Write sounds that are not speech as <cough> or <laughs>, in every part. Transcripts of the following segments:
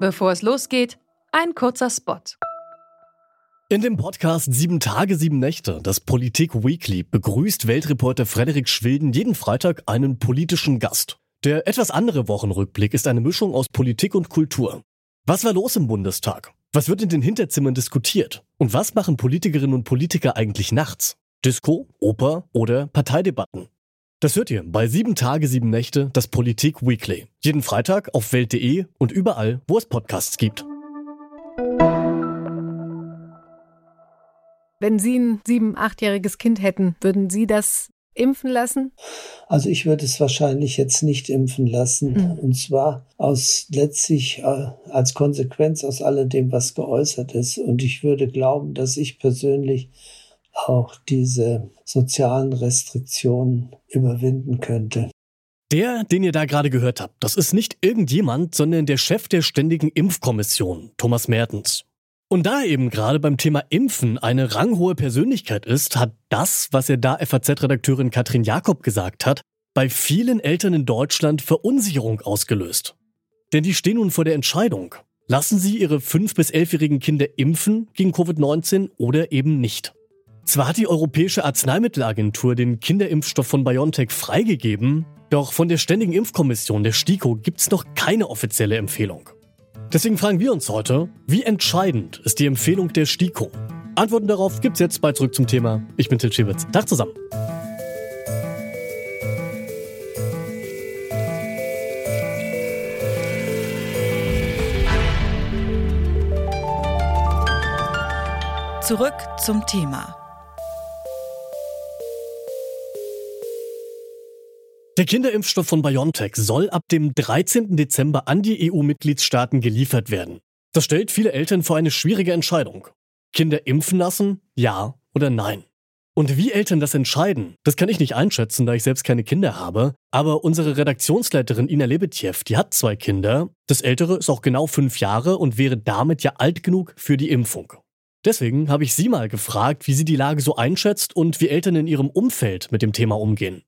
Bevor es losgeht, ein kurzer Spot. In dem Podcast Sieben Tage, Sieben Nächte, das Politik Weekly, begrüßt Weltreporter Frederik Schwilden jeden Freitag einen politischen Gast. Der etwas andere Wochenrückblick ist eine Mischung aus Politik und Kultur. Was war los im Bundestag? Was wird in den Hinterzimmern diskutiert? Und was machen Politikerinnen und Politiker eigentlich nachts? Disco, Oper oder Parteidebatten? Das hört ihr bei Sieben Tage, Sieben Nächte, das Politik Weekly. Jeden Freitag auf Welt.de und überall, wo es Podcasts gibt. Wenn Sie ein sieben-, achtjähriges Kind hätten, würden Sie das impfen lassen? Also ich würde es wahrscheinlich jetzt nicht impfen lassen. Mhm. Und zwar aus letztlich äh, als Konsequenz aus alledem, was geäußert ist. Und ich würde glauben, dass ich persönlich auch diese sozialen Restriktionen überwinden könnte. Der, den ihr da gerade gehört habt, das ist nicht irgendjemand, sondern der Chef der Ständigen Impfkommission, Thomas Mertens. Und da er eben gerade beim Thema Impfen eine ranghohe Persönlichkeit ist, hat das, was er da FAZ-Redakteurin Katrin Jakob gesagt hat, bei vielen Eltern in Deutschland Verunsicherung ausgelöst. Denn die stehen nun vor der Entscheidung. Lassen sie ihre 5- bis 11-jährigen Kinder impfen gegen Covid-19 oder eben nicht? Zwar hat die Europäische Arzneimittelagentur den Kinderimpfstoff von BioNTech freigegeben, doch von der Ständigen Impfkommission, der STIKO, gibt's noch keine offizielle Empfehlung. Deswegen fragen wir uns heute, wie entscheidend ist die Empfehlung der STIKO? Antworten darauf gibt's jetzt bei Zurück zum Thema. Ich bin Til Schibitz. Tag zusammen. Zurück zum Thema. Der Kinderimpfstoff von BioNTech soll ab dem 13. Dezember an die EU-Mitgliedstaaten geliefert werden. Das stellt viele Eltern vor eine schwierige Entscheidung. Kinder impfen lassen? Ja oder nein? Und wie Eltern das entscheiden, das kann ich nicht einschätzen, da ich selbst keine Kinder habe. Aber unsere Redaktionsleiterin Ina Lebetjew, die hat zwei Kinder. Das ältere ist auch genau fünf Jahre und wäre damit ja alt genug für die Impfung. Deswegen habe ich sie mal gefragt, wie sie die Lage so einschätzt und wie Eltern in ihrem Umfeld mit dem Thema umgehen.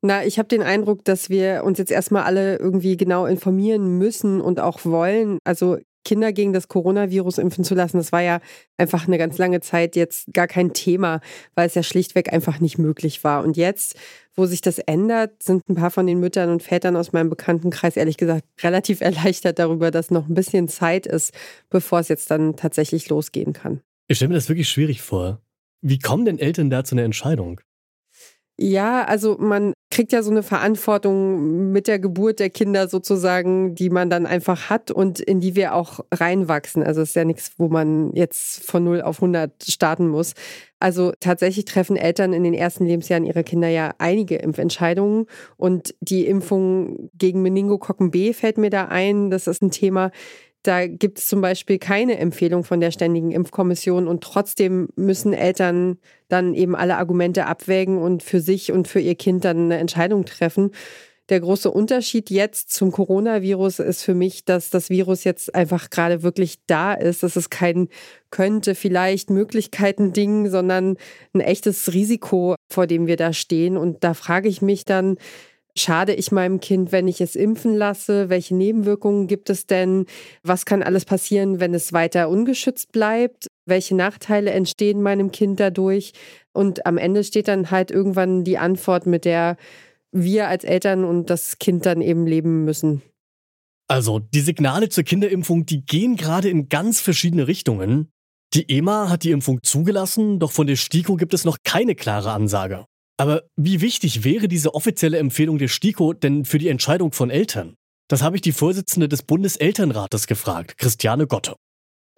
Na, ich habe den Eindruck, dass wir uns jetzt erstmal alle irgendwie genau informieren müssen und auch wollen. Also Kinder gegen das Coronavirus impfen zu lassen, das war ja einfach eine ganz lange Zeit jetzt gar kein Thema, weil es ja schlichtweg einfach nicht möglich war. Und jetzt, wo sich das ändert, sind ein paar von den Müttern und Vätern aus meinem Bekanntenkreis ehrlich gesagt relativ <laughs> erleichtert darüber, dass noch ein bisschen Zeit ist, bevor es jetzt dann tatsächlich losgehen kann. Ich stelle mir das wirklich schwierig vor. Wie kommen denn Eltern da zu einer Entscheidung? Ja, also man kriegt ja so eine Verantwortung mit der Geburt der Kinder sozusagen, die man dann einfach hat und in die wir auch reinwachsen. Also es ist ja nichts, wo man jetzt von 0 auf 100 starten muss. Also tatsächlich treffen Eltern in den ersten Lebensjahren ihrer Kinder ja einige Impfentscheidungen und die Impfung gegen Meningokokken B fällt mir da ein. Das ist ein Thema, da gibt es zum Beispiel keine Empfehlung von der Ständigen Impfkommission und trotzdem müssen Eltern dann eben alle Argumente abwägen und für sich und für ihr Kind dann eine Entscheidung treffen. Der große Unterschied jetzt zum Coronavirus ist für mich, dass das Virus jetzt einfach gerade wirklich da ist. Das ist kein könnte, vielleicht Möglichkeiten-Ding, sondern ein echtes Risiko, vor dem wir da stehen. Und da frage ich mich dann, schade ich meinem Kind, wenn ich es impfen lasse? Welche Nebenwirkungen gibt es denn? Was kann alles passieren, wenn es weiter ungeschützt bleibt? Welche Nachteile entstehen meinem Kind dadurch? Und am Ende steht dann halt irgendwann die Antwort, mit der wir als Eltern und das Kind dann eben leben müssen. Also, die Signale zur Kinderimpfung, die gehen gerade in ganz verschiedene Richtungen. Die EMA hat die Impfung zugelassen, doch von der STIKO gibt es noch keine klare Ansage. Aber wie wichtig wäre diese offizielle Empfehlung der STIKO denn für die Entscheidung von Eltern? Das habe ich die Vorsitzende des Bundeselternrates gefragt, Christiane Gotte.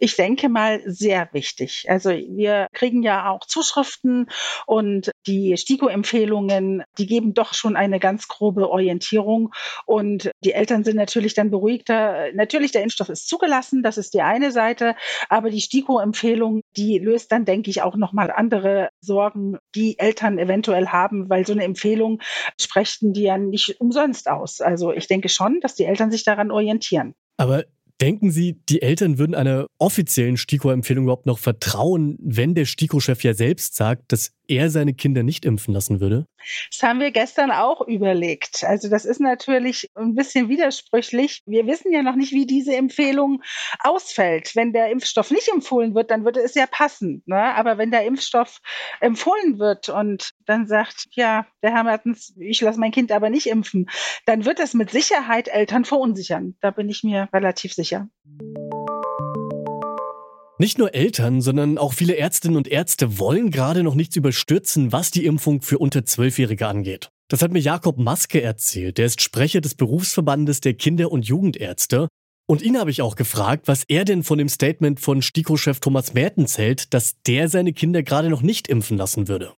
Ich denke mal sehr wichtig. Also wir kriegen ja auch Zuschriften und die STIKO-Empfehlungen, die geben doch schon eine ganz grobe Orientierung und die Eltern sind natürlich dann beruhigter. Natürlich, der Impfstoff ist zugelassen, das ist die eine Seite, aber die STIKO-Empfehlung, die löst dann, denke ich, auch nochmal andere Sorgen, die Eltern eventuell haben, weil so eine Empfehlung sprechen die ja nicht umsonst aus. Also ich denke schon, dass die Eltern sich daran orientieren. Aber Denken Sie, die Eltern würden einer offiziellen STIKO-Empfehlung überhaupt noch vertrauen, wenn der STIKO-Chef ja selbst sagt, dass er seine Kinder nicht impfen lassen würde? Das haben wir gestern auch überlegt. Also das ist natürlich ein bisschen widersprüchlich. Wir wissen ja noch nicht, wie diese Empfehlung ausfällt. Wenn der Impfstoff nicht empfohlen wird, dann würde es ja passen. Ne? Aber wenn der Impfstoff empfohlen wird und dann sagt, ja, der Herr Mertens, ich lasse mein Kind aber nicht impfen, dann wird das mit Sicherheit Eltern verunsichern. Da bin ich mir relativ sicher sicher. Nicht nur Eltern, sondern auch viele Ärztinnen und Ärzte wollen gerade noch nichts überstürzen, was die Impfung für unter Zwölfjährige angeht. Das hat mir Jakob Maske erzählt. Der ist Sprecher des Berufsverbandes der Kinder- und Jugendärzte. Und ihn habe ich auch gefragt, was er denn von dem Statement von STIKO-Chef Thomas Mertens hält, dass der seine Kinder gerade noch nicht impfen lassen würde.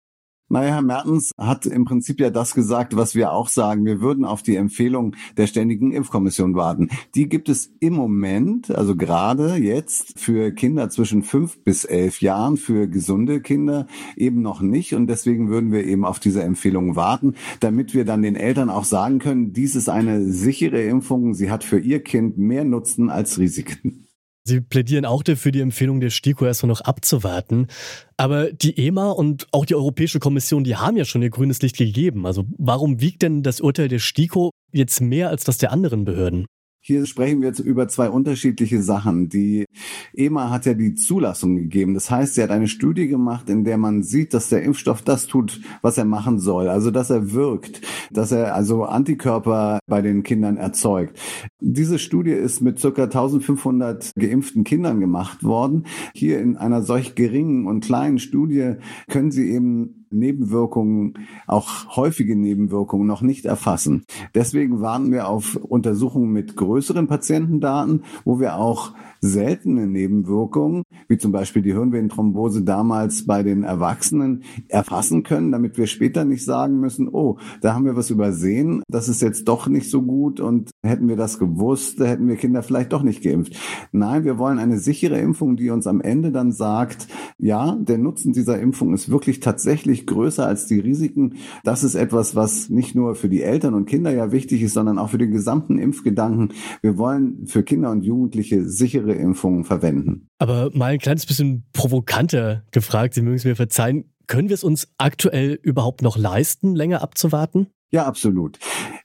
Naja, Herr Mertens hat im Prinzip ja das gesagt, was wir auch sagen. Wir würden auf die Empfehlung der Ständigen Impfkommission warten. Die gibt es im Moment, also gerade jetzt für Kinder zwischen fünf bis elf Jahren, für gesunde Kinder eben noch nicht. Und deswegen würden wir eben auf diese Empfehlung warten, damit wir dann den Eltern auch sagen können, dies ist eine sichere Impfung. Sie hat für ihr Kind mehr Nutzen als Risiken. Sie plädieren auch dafür, die Empfehlung der STIKO erstmal noch abzuwarten. Aber die EMA und auch die Europäische Kommission, die haben ja schon ihr grünes Licht gegeben. Also warum wiegt denn das Urteil der STIKO jetzt mehr als das der anderen Behörden? Hier sprechen wir jetzt über zwei unterschiedliche Sachen. Die EMA hat ja die Zulassung gegeben. Das heißt, sie hat eine Studie gemacht, in der man sieht, dass der Impfstoff das tut, was er machen soll. Also, dass er wirkt, dass er also Antikörper bei den Kindern erzeugt. Diese Studie ist mit circa 1500 geimpften Kindern gemacht worden. Hier in einer solch geringen und kleinen Studie können sie eben Nebenwirkungen, auch häufige Nebenwirkungen noch nicht erfassen. Deswegen warten wir auf Untersuchungen mit größeren Patientendaten, wo wir auch seltene Nebenwirkungen, wie zum Beispiel die Hirnvenenthrombose damals bei den Erwachsenen, erfassen können, damit wir später nicht sagen müssen, oh, da haben wir was übersehen, das ist jetzt doch nicht so gut und hätten wir das gewusst, hätten wir Kinder vielleicht doch nicht geimpft. Nein, wir wollen eine sichere Impfung, die uns am Ende dann sagt, ja, der Nutzen dieser Impfung ist wirklich tatsächlich größer als die Risiken. Das ist etwas, was nicht nur für die Eltern und Kinder ja wichtig ist, sondern auch für den gesamten Impfgedanken. Wir wollen für Kinder und Jugendliche sichere Impfungen verwenden. Aber mal ein kleines bisschen provokanter gefragt, Sie mögen es mir verzeihen, können wir es uns aktuell überhaupt noch leisten, länger abzuwarten? Ja, absolut.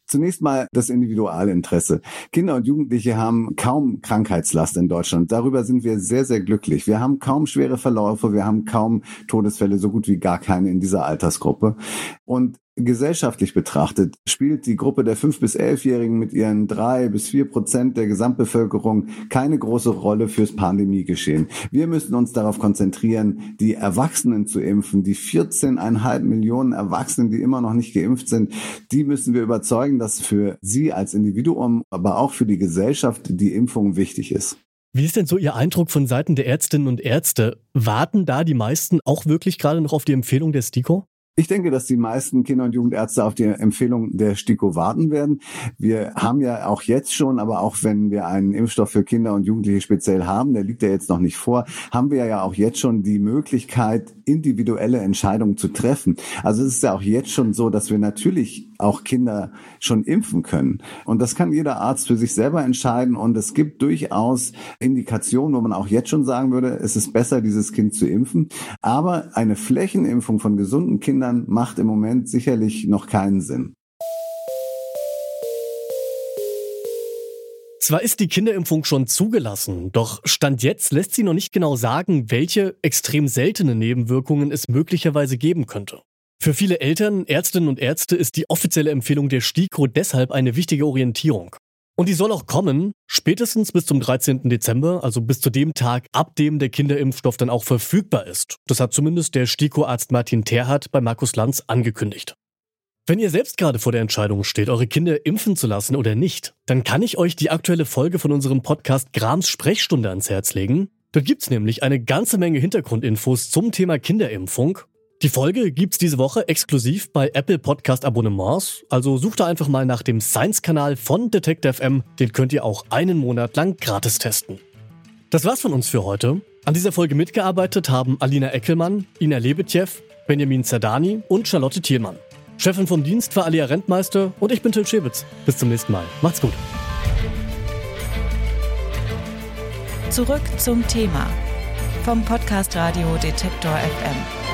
Zunächst mal das Individualinteresse. Kinder und Jugendliche haben kaum Krankheitslast in Deutschland. Darüber sind wir sehr, sehr glücklich. Wir haben kaum schwere Verläufe, wir haben kaum Todesfälle, so gut wie gar keine in dieser Altersgruppe. Und Gesellschaftlich betrachtet spielt die Gruppe der 5- bis 11-Jährigen mit ihren drei bis vier Prozent der Gesamtbevölkerung keine große Rolle fürs Pandemiegeschehen. Wir müssen uns darauf konzentrieren, die Erwachsenen zu impfen. Die 14,5 Millionen Erwachsenen, die immer noch nicht geimpft sind, die müssen wir überzeugen, dass für sie als Individuum, aber auch für die Gesellschaft die Impfung wichtig ist. Wie ist denn so Ihr Eindruck von Seiten der Ärztinnen und Ärzte? Warten da die meisten auch wirklich gerade noch auf die Empfehlung der STIKO? Ich denke, dass die meisten Kinder- und Jugendärzte auf die Empfehlung der STIKO warten werden. Wir haben ja auch jetzt schon, aber auch wenn wir einen Impfstoff für Kinder und Jugendliche speziell haben, der liegt ja jetzt noch nicht vor, haben wir ja auch jetzt schon die Möglichkeit, individuelle Entscheidungen zu treffen. Also es ist ja auch jetzt schon so, dass wir natürlich auch Kinder schon impfen können. Und das kann jeder Arzt für sich selber entscheiden. Und es gibt durchaus Indikationen, wo man auch jetzt schon sagen würde, es ist besser, dieses Kind zu impfen. Aber eine Flächenimpfung von gesunden Kindern macht im Moment sicherlich noch keinen Sinn. Zwar ist die Kinderimpfung schon zugelassen, doch Stand jetzt lässt sie noch nicht genau sagen, welche extrem seltene Nebenwirkungen es möglicherweise geben könnte. Für viele Eltern, Ärztinnen und Ärzte ist die offizielle Empfehlung der STIKO deshalb eine wichtige Orientierung. Und die soll auch kommen, spätestens bis zum 13. Dezember, also bis zu dem Tag, ab dem der Kinderimpfstoff dann auch verfügbar ist. Das hat zumindest der STIKO-Arzt Martin Terhardt bei Markus Lanz angekündigt. Wenn ihr selbst gerade vor der Entscheidung steht, eure Kinder impfen zu lassen oder nicht, dann kann ich euch die aktuelle Folge von unserem Podcast Grams Sprechstunde ans Herz legen. Dort gibt's nämlich eine ganze Menge Hintergrundinfos zum Thema Kinderimpfung die Folge gibt's diese Woche exklusiv bei Apple Podcast Abonnements, also sucht da einfach mal nach dem Science-Kanal von Detect FM, den könnt ihr auch einen Monat lang gratis testen. Das war's von uns für heute. An dieser Folge mitgearbeitet haben Alina Eckelmann, Ina Lebetjew, Benjamin Zerdani und Charlotte Thielmann. Chefin vom Dienst war Alia Rentmeister und ich bin Till Schäbitz. Bis zum nächsten Mal. Macht's gut. Zurück zum Thema vom Podcast Radio Detektor FM.